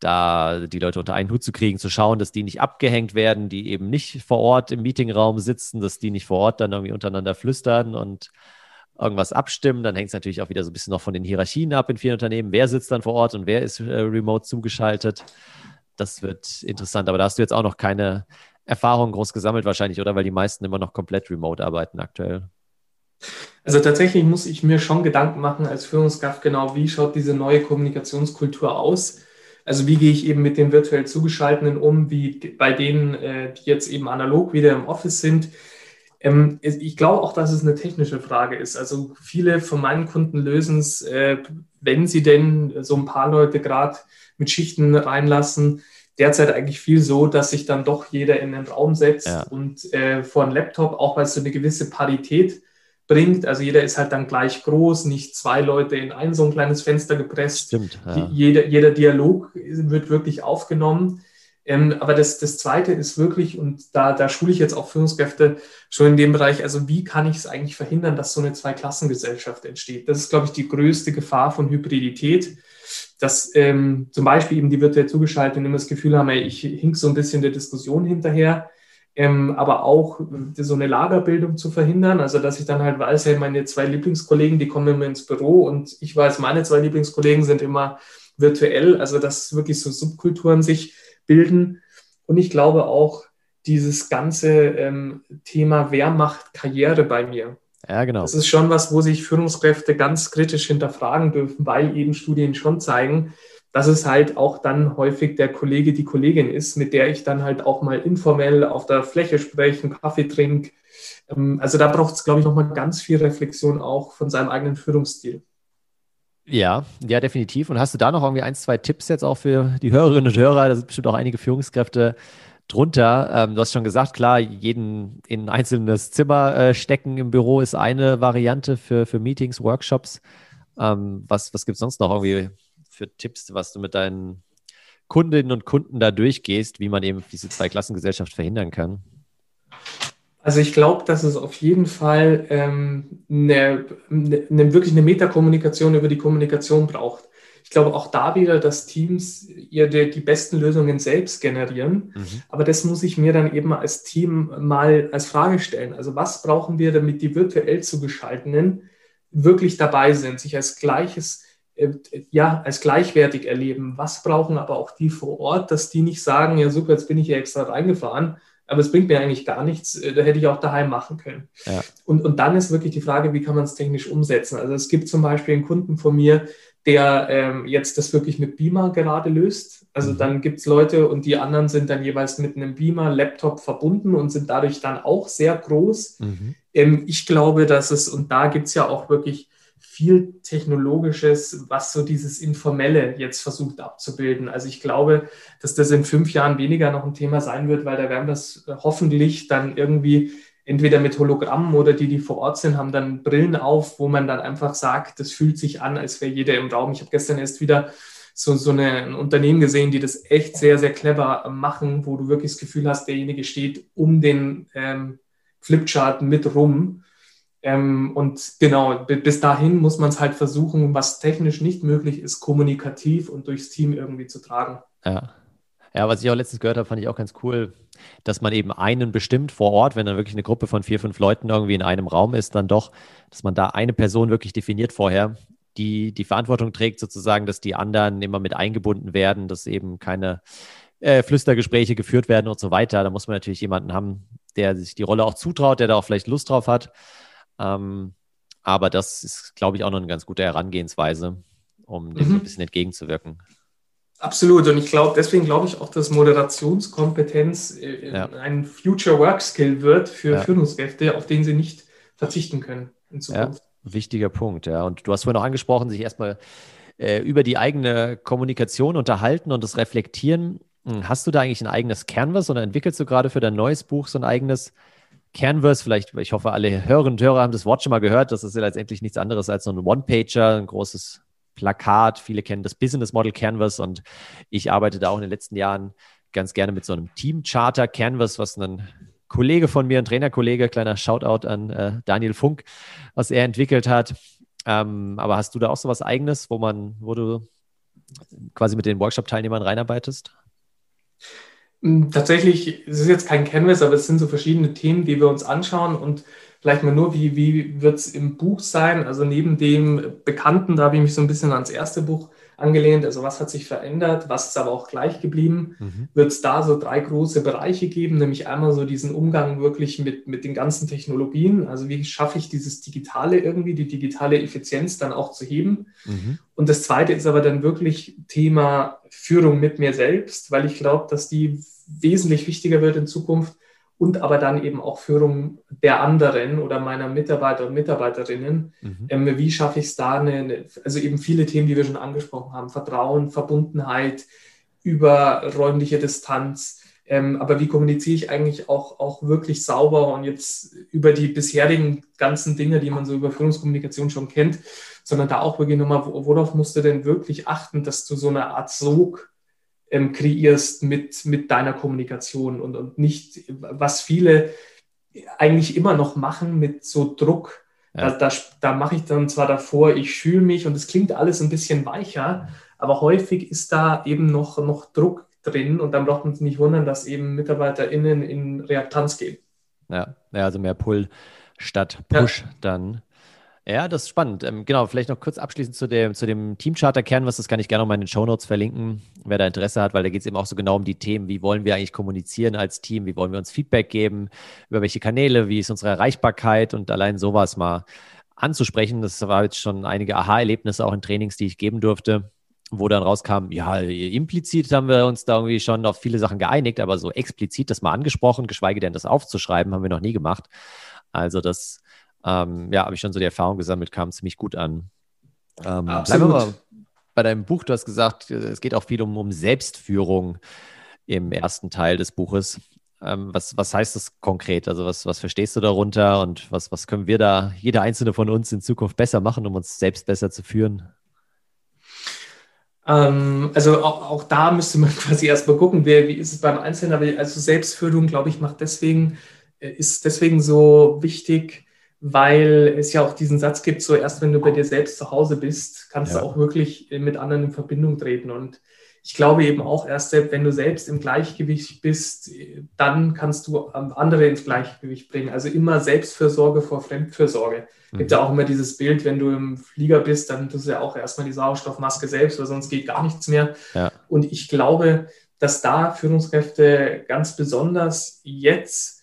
[SPEAKER 1] da die Leute unter einen Hut zu kriegen, zu schauen, dass die nicht abgehängt werden, die eben nicht vor Ort im Meetingraum sitzen, dass die nicht vor Ort dann irgendwie untereinander flüstern und irgendwas abstimmen. Dann hängt es natürlich auch wieder so ein bisschen noch von den Hierarchien ab in vielen Unternehmen. Wer sitzt dann vor Ort und wer ist äh, remote zugeschaltet? Das wird interessant. Aber da hast du jetzt auch noch keine Erfahrung groß gesammelt wahrscheinlich, oder? Weil die meisten immer noch komplett remote arbeiten aktuell.
[SPEAKER 2] Also tatsächlich muss ich mir schon Gedanken machen als Führungskraft genau, wie schaut diese neue Kommunikationskultur aus? Also wie gehe ich eben mit den virtuell Zugeschalteten um, wie bei denen, äh, die jetzt eben analog wieder im Office sind. Ähm, ich glaube auch, dass es eine technische Frage ist. Also viele von meinen Kunden lösen es, äh, wenn sie denn so ein paar Leute gerade mit Schichten reinlassen, derzeit eigentlich viel so, dass sich dann doch jeder in den Raum setzt ja. und äh, vor einen Laptop, auch weil es so eine gewisse Parität bringt. Also jeder ist halt dann gleich groß, nicht zwei Leute in ein so ein kleines Fenster gepresst.
[SPEAKER 1] Stimmt.
[SPEAKER 2] Ja. Jeder, jeder Dialog wird wirklich aufgenommen. Ähm, aber das, das Zweite ist wirklich, und da, da schule ich jetzt auch Führungskräfte schon in dem Bereich, also wie kann ich es eigentlich verhindern, dass so eine Zweiklassengesellschaft entsteht? Das ist, glaube ich, die größte Gefahr von Hybridität, dass ähm, zum Beispiel eben die virtuell zugeschaltet immer das Gefühl haben, ey, ich hink so ein bisschen der Diskussion hinterher ähm, aber auch äh, so eine Lagerbildung zu verhindern. Also, dass ich dann halt weiß, hey, meine zwei Lieblingskollegen, die kommen immer ins Büro und ich weiß, meine zwei Lieblingskollegen sind immer virtuell. Also, dass wirklich so Subkulturen sich bilden. Und ich glaube auch, dieses ganze ähm, Thema, wer macht Karriere bei mir?
[SPEAKER 1] Ja, genau.
[SPEAKER 2] Das ist schon was, wo sich Führungskräfte ganz kritisch hinterfragen dürfen, weil eben Studien schon zeigen, dass es halt auch dann häufig der Kollege, die Kollegin ist, mit der ich dann halt auch mal informell auf der Fläche spreche, einen Kaffee trinke. Ähm, also da braucht es, glaube ich, nochmal ganz viel Reflexion auch von seinem eigenen Führungsstil.
[SPEAKER 1] Ja, ja, definitiv. Und hast du da noch irgendwie ein, zwei Tipps jetzt auch für die Hörerinnen und Hörer? Da sind bestimmt auch einige Führungskräfte drunter. Ähm, du hast schon gesagt, klar, jeden in ein einzelnes Zimmer äh, stecken im Büro ist eine Variante für, für Meetings, Workshops. Ähm, was was gibt es sonst noch irgendwie für Tipps, was du mit deinen Kundinnen und Kunden da durchgehst, wie man eben diese Zweiklassengesellschaft verhindern kann?
[SPEAKER 2] Also ich glaube, dass es auf jeden Fall ähm, eine, eine, wirklich eine Metakommunikation über die Kommunikation braucht. Ich glaube auch da wieder, dass Teams ihre, die besten Lösungen selbst generieren. Mhm. Aber das muss ich mir dann eben als Team mal als Frage stellen. Also was brauchen wir, damit die virtuell zugeschalteten wirklich dabei sind, sich als gleiches ja, als gleichwertig erleben. Was brauchen aber auch die vor Ort, dass die nicht sagen, ja super, jetzt bin ich hier extra reingefahren, aber es bringt mir eigentlich gar nichts, äh, da hätte ich auch daheim machen können. Ja. Und, und dann ist wirklich die Frage, wie kann man es technisch umsetzen? Also es gibt zum Beispiel einen Kunden von mir, der ähm, jetzt das wirklich mit Beamer gerade löst. Also mhm. dann gibt es Leute und die anderen sind dann jeweils mit einem Beamer, Laptop verbunden und sind dadurch dann auch sehr groß. Mhm. Ähm, ich glaube, dass es, und da gibt es ja auch wirklich viel Technologisches, was so dieses Informelle jetzt versucht abzubilden. Also ich glaube, dass das in fünf Jahren weniger noch ein Thema sein wird, weil da werden das hoffentlich dann irgendwie entweder mit Hologrammen oder die, die vor Ort sind, haben dann Brillen auf, wo man dann einfach sagt, das fühlt sich an, als wäre jeder im Raum. Ich habe gestern erst wieder so, so eine, ein Unternehmen gesehen, die das echt sehr, sehr clever machen, wo du wirklich das Gefühl hast, derjenige steht um den ähm, Flipchart mit rum. Ähm, und genau, bis dahin muss man es halt versuchen, was technisch nicht möglich ist, kommunikativ und durchs Team irgendwie zu tragen.
[SPEAKER 1] Ja. Ja, was ich auch letztens gehört habe, fand ich auch ganz cool, dass man eben einen bestimmt vor Ort, wenn dann wirklich eine Gruppe von vier, fünf Leuten irgendwie in einem Raum ist, dann doch, dass man da eine Person wirklich definiert vorher, die die Verantwortung trägt, sozusagen, dass die anderen immer mit eingebunden werden, dass eben keine äh, Flüstergespräche geführt werden und so weiter. Da muss man natürlich jemanden haben, der sich die Rolle auch zutraut, der da auch vielleicht Lust drauf hat. Ähm, aber das ist, glaube ich, auch noch eine ganz gute Herangehensweise, um dem mhm. ein bisschen entgegenzuwirken.
[SPEAKER 2] Absolut. Und ich glaube, deswegen glaube ich auch, dass Moderationskompetenz äh, ja. ein Future Work Skill wird für ja. Führungskräfte, auf den sie nicht verzichten können
[SPEAKER 1] in Zukunft. Ja, wichtiger Punkt, ja. Und du hast vorhin auch angesprochen, sich erstmal äh, über die eigene Kommunikation unterhalten und das reflektieren. Hm, hast du da eigentlich ein eigenes Canvas oder entwickelst du gerade für dein neues Buch so ein eigenes Canvas? Vielleicht, ich hoffe, alle Hörerinnen und Hörer haben das Wort schon mal gehört. Das ist ja letztendlich nichts anderes als so ein One-Pager, ein großes Plakat. Viele kennen das Business Model Canvas und ich arbeite da auch in den letzten Jahren ganz gerne mit so einem Team Charter Canvas, was ein Kollege von mir, ein Trainerkollege, kleiner Shoutout an äh, Daniel Funk, was er entwickelt hat. Ähm, aber hast du da auch so was Eigenes, wo man, wo du quasi mit den Workshop-Teilnehmern reinarbeitest?
[SPEAKER 2] Hm, tatsächlich, es ist jetzt kein Canvas, aber es sind so verschiedene Themen, die wir uns anschauen und vielleicht mal nur, wie, wie wird es im Buch sein? Also neben dem Bekannten, da habe ich mich so ein bisschen ans erste Buch angelehnt. Also was hat sich verändert, was ist aber auch gleich geblieben? Mhm. Wird es da so drei große Bereiche geben, nämlich einmal so diesen Umgang wirklich mit, mit den ganzen Technologien. Also wie schaffe ich dieses Digitale irgendwie, die digitale Effizienz dann auch zu heben? Mhm. Und das zweite ist aber dann wirklich Thema Führung mit mir selbst, weil ich glaube, dass die wesentlich wichtiger wird in Zukunft und aber dann eben auch Führung der anderen oder meiner Mitarbeiter und Mitarbeiterinnen. Mhm. Ähm, wie schaffe ich es da, eine, also eben viele Themen, die wir schon angesprochen haben, Vertrauen, Verbundenheit, über räumliche Distanz. Ähm, aber wie kommuniziere ich eigentlich auch, auch wirklich sauber und jetzt über die bisherigen ganzen Dinge, die man so über Führungskommunikation schon kennt, sondern da auch wirklich nochmal, worauf musst du denn wirklich achten, dass du so eine Art Sog ähm, kreierst mit, mit deiner Kommunikation und, und nicht, was viele eigentlich immer noch machen mit so Druck. Ja. Da, da, da mache ich dann zwar davor, ich fühle mich und es klingt alles ein bisschen weicher, aber häufig ist da eben noch, noch Druck drin und dann braucht man sich nicht wundern, dass eben MitarbeiterInnen in Reaktanz gehen.
[SPEAKER 1] Ja, ja also mehr Pull statt Push ja. dann. Ja, das ist spannend. Ähm, genau, vielleicht noch kurz abschließend zu dem, zu dem Teamcharter-Kern, was das kann ich gerne noch mal in den Shownotes verlinken, wer da Interesse hat, weil da geht es eben auch so genau um die Themen, wie wollen wir eigentlich kommunizieren als Team, wie wollen wir uns Feedback geben, über welche Kanäle, wie ist unsere Erreichbarkeit und allein sowas mal anzusprechen. Das war jetzt schon einige Aha-Erlebnisse auch in Trainings, die ich geben durfte, wo dann rauskam, ja, implizit haben wir uns da irgendwie schon auf viele Sachen geeinigt, aber so explizit das mal angesprochen, geschweige denn das aufzuschreiben, haben wir noch nie gemacht. Also das ähm, ja, habe ich schon so die Erfahrung gesammelt, kam ziemlich gut an. Ähm, bleiben wir bei deinem Buch. Du hast gesagt, es geht auch viel um, um Selbstführung im ersten Teil des Buches. Ähm, was, was heißt das konkret? Also was, was verstehst du darunter und was, was können wir da, jeder einzelne von uns in Zukunft besser machen, um uns selbst besser zu führen?
[SPEAKER 2] Ähm, also auch, auch, da müsste man quasi erstmal gucken, wer, wie ist es beim Einzelnen. Aber also Selbstführung, glaube ich, macht deswegen, äh, ist deswegen so wichtig, weil es ja auch diesen Satz gibt, so erst wenn du bei dir selbst zu Hause bist, kannst ja. du auch wirklich mit anderen in Verbindung treten. Und ich glaube eben auch erst, wenn du selbst im Gleichgewicht bist, dann kannst du andere ins Gleichgewicht bringen. Also immer Selbstfürsorge vor Fremdfürsorge. Mhm. Gibt ja auch immer dieses Bild, wenn du im Flieger bist, dann tust du ja auch erstmal die Sauerstoffmaske selbst, weil sonst geht gar nichts mehr. Ja. Und ich glaube, dass da Führungskräfte ganz besonders jetzt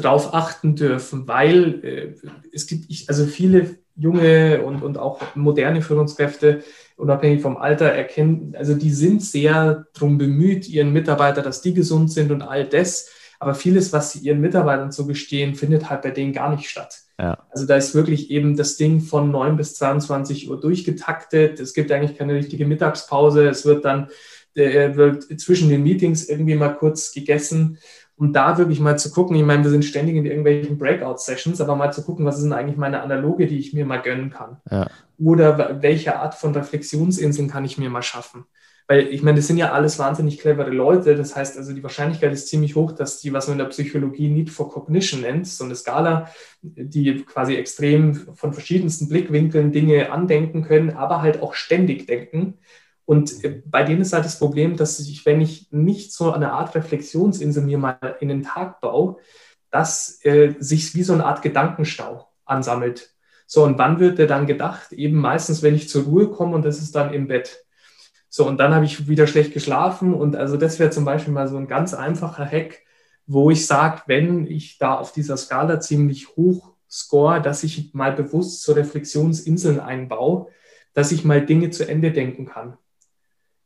[SPEAKER 2] drauf achten dürfen, weil äh, es gibt, ich, also viele junge und, und auch moderne Führungskräfte, unabhängig vom Alter, erkennen, also die sind sehr darum bemüht, ihren Mitarbeiter, dass die gesund sind und all das. Aber vieles, was sie ihren Mitarbeitern so gestehen, findet halt bei denen gar nicht statt. Ja. Also da ist wirklich eben das Ding von 9 bis 22 Uhr durchgetaktet. Es gibt eigentlich keine richtige Mittagspause. Es wird dann äh, wird zwischen den Meetings irgendwie mal kurz gegessen. Um da wirklich mal zu gucken, ich meine, wir sind ständig in irgendwelchen Breakout-Sessions, aber mal zu gucken, was ist denn eigentlich meine Analoge, die ich mir mal gönnen kann? Ja. Oder welche Art von Reflexionsinseln kann ich mir mal schaffen? Weil ich meine, das sind ja alles wahnsinnig clevere Leute. Das heißt also, die Wahrscheinlichkeit ist ziemlich hoch, dass die, was man in der Psychologie Need for Cognition nennt, so eine Skala, die quasi extrem von verschiedensten Blickwinkeln Dinge andenken können, aber halt auch ständig denken. Und äh, bei denen ist halt das Problem, dass ich, wenn ich nicht so eine Art Reflexionsinsel mir mal in den Tag baue, dass äh, sich wie so eine Art Gedankenstau ansammelt. So, und wann wird der dann gedacht? Eben meistens, wenn ich zur Ruhe komme und das ist dann im Bett. So, und dann habe ich wieder schlecht geschlafen. Und also das wäre zum Beispiel mal so ein ganz einfacher Hack, wo ich sage, wenn ich da auf dieser Skala ziemlich hoch score, dass ich mal bewusst so Reflexionsinseln einbaue, dass ich mal Dinge zu Ende denken kann.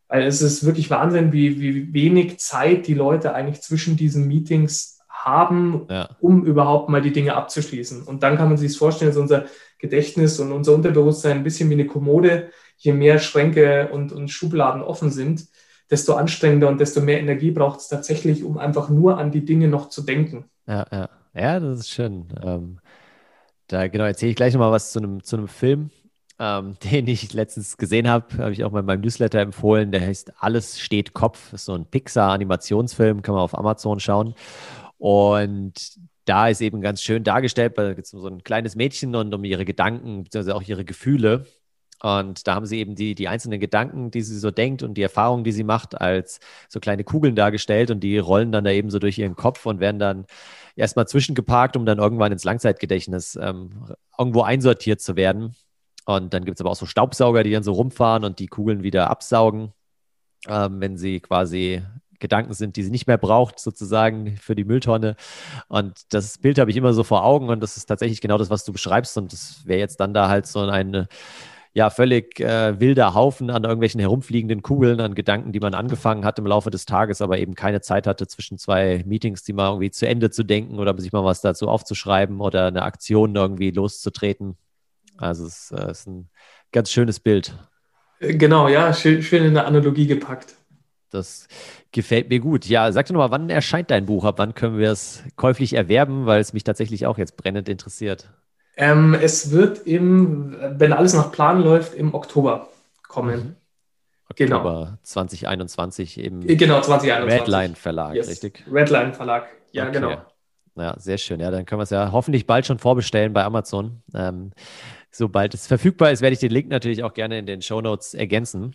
[SPEAKER 2] Weil es ist wirklich Wahnsinn, wie, wie wenig Zeit die Leute eigentlich zwischen diesen Meetings haben, ja. um überhaupt mal die Dinge abzuschließen. Und dann kann man sich vorstellen, dass unser Gedächtnis und unser Unterbewusstsein ein bisschen wie eine Kommode je mehr Schränke und, und Schubladen offen sind, desto anstrengender und desto mehr Energie braucht es tatsächlich, um einfach nur an die Dinge noch zu denken.
[SPEAKER 1] Ja, ja. ja das ist schön. Ähm, da genau erzähle ich gleich nochmal was zu einem, zu einem Film, ähm, den ich letztens gesehen habe, habe ich auch mal in meinem Newsletter empfohlen. Der heißt Alles steht Kopf. Ist so ein Pixar-Animationsfilm, kann man auf Amazon schauen. Und da ist eben ganz schön dargestellt, da geht es um so ein kleines Mädchen und um ihre Gedanken, beziehungsweise auch ihre Gefühle. Und da haben sie eben die, die einzelnen Gedanken, die sie so denkt und die Erfahrungen, die sie macht, als so kleine Kugeln dargestellt und die rollen dann da eben so durch ihren Kopf und werden dann erstmal zwischengeparkt, um dann irgendwann ins Langzeitgedächtnis ähm, irgendwo einsortiert zu werden. Und dann gibt es aber auch so Staubsauger, die dann so rumfahren und die Kugeln wieder absaugen, ähm, wenn sie quasi Gedanken sind, die sie nicht mehr braucht, sozusagen für die Mülltonne. Und das Bild habe ich immer so vor Augen und das ist tatsächlich genau das, was du beschreibst. Und das wäre jetzt dann da halt so eine ja völlig äh, wilder Haufen an irgendwelchen herumfliegenden Kugeln, an Gedanken, die man angefangen hat im Laufe des Tages, aber eben keine Zeit hatte zwischen zwei Meetings, die mal irgendwie zu Ende zu denken oder sich mal was dazu aufzuschreiben oder eine Aktion irgendwie loszutreten. Also es äh, ist ein ganz schönes Bild.
[SPEAKER 2] Äh, genau, ja, schön, schön in der Analogie gepackt.
[SPEAKER 1] Das gefällt mir gut. Ja, sag doch mal, wann erscheint dein Buch? Ab wann können wir es käuflich erwerben, weil es mich tatsächlich auch jetzt brennend interessiert?
[SPEAKER 2] Ähm, es wird im, wenn alles nach Plan läuft, im Oktober kommen. Mhm.
[SPEAKER 1] Oktober genau. 2021 im
[SPEAKER 2] äh, genau, 2021.
[SPEAKER 1] Redline Verlag, yes. richtig?
[SPEAKER 2] Redline Verlag, ja, okay. genau.
[SPEAKER 1] Ja, sehr schön. Ja, dann können wir es ja hoffentlich bald schon vorbestellen bei Amazon. Ähm, sobald es verfügbar ist, werde ich den Link natürlich auch gerne in den Show Notes ergänzen.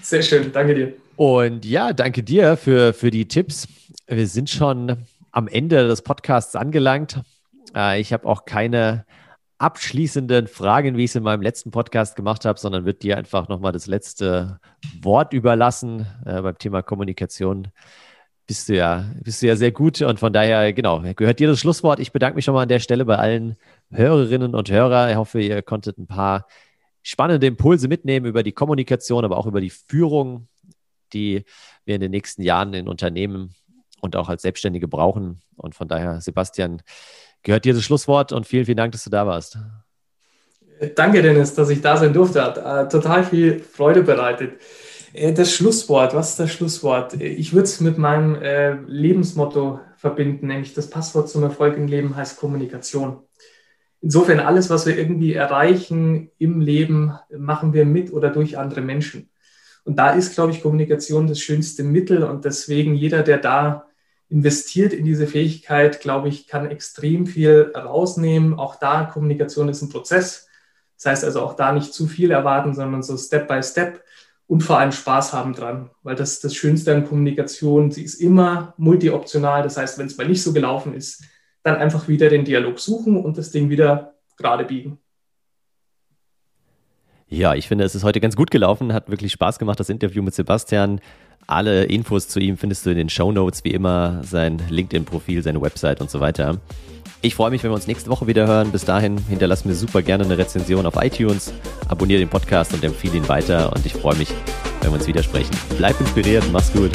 [SPEAKER 2] Sehr schön, danke dir.
[SPEAKER 1] Und ja, danke dir für, für die Tipps. Wir sind schon am Ende des Podcasts angelangt. Äh, ich habe auch keine abschließenden Fragen, wie ich es in meinem letzten Podcast gemacht habe, sondern wird dir einfach nochmal das letzte Wort überlassen äh, beim Thema Kommunikation. Bist du ja, bist du ja sehr gut und von daher, genau, gehört dir das Schlusswort. Ich bedanke mich schon mal an der Stelle bei allen Hörerinnen und Hörern. Ich hoffe, ihr konntet ein paar spannende Impulse mitnehmen über die Kommunikation, aber auch über die Führung, die wir in den nächsten Jahren in Unternehmen und auch als Selbstständige brauchen. Und von daher, Sebastian, gehört dir das Schlusswort und vielen, vielen Dank, dass du da warst.
[SPEAKER 2] Danke, Dennis, dass ich da sein durfte. Hat äh, total viel Freude bereitet. Äh, das Schlusswort, was ist das Schlusswort? Ich würde es mit meinem äh, Lebensmotto verbinden, nämlich das Passwort zum Erfolg im Leben heißt Kommunikation. Insofern alles, was wir irgendwie erreichen im Leben, machen wir mit oder durch andere Menschen. Und da ist, glaube ich, Kommunikation das schönste Mittel und deswegen jeder, der da investiert in diese Fähigkeit, glaube ich, kann extrem viel rausnehmen. Auch da, Kommunikation ist ein Prozess. Das heißt also auch da nicht zu viel erwarten, sondern so Step by Step und vor allem Spaß haben dran. Weil das das Schönste an Kommunikation, sie ist immer multioptional. Das heißt, wenn es mal nicht so gelaufen ist, dann einfach wieder den Dialog suchen und das Ding wieder gerade biegen.
[SPEAKER 1] Ja, ich finde, es ist heute ganz gut gelaufen, hat wirklich Spaß gemacht, das Interview mit Sebastian. Alle Infos zu ihm findest du in den Show Notes, wie immer, sein LinkedIn-Profil, seine Website und so weiter. Ich freue mich, wenn wir uns nächste Woche wieder hören. Bis dahin hinterlass mir super gerne eine Rezension auf iTunes, abonniere den Podcast und empfehle ihn weiter und ich freue mich, wenn wir uns wieder sprechen. Bleib inspiriert, mach's gut.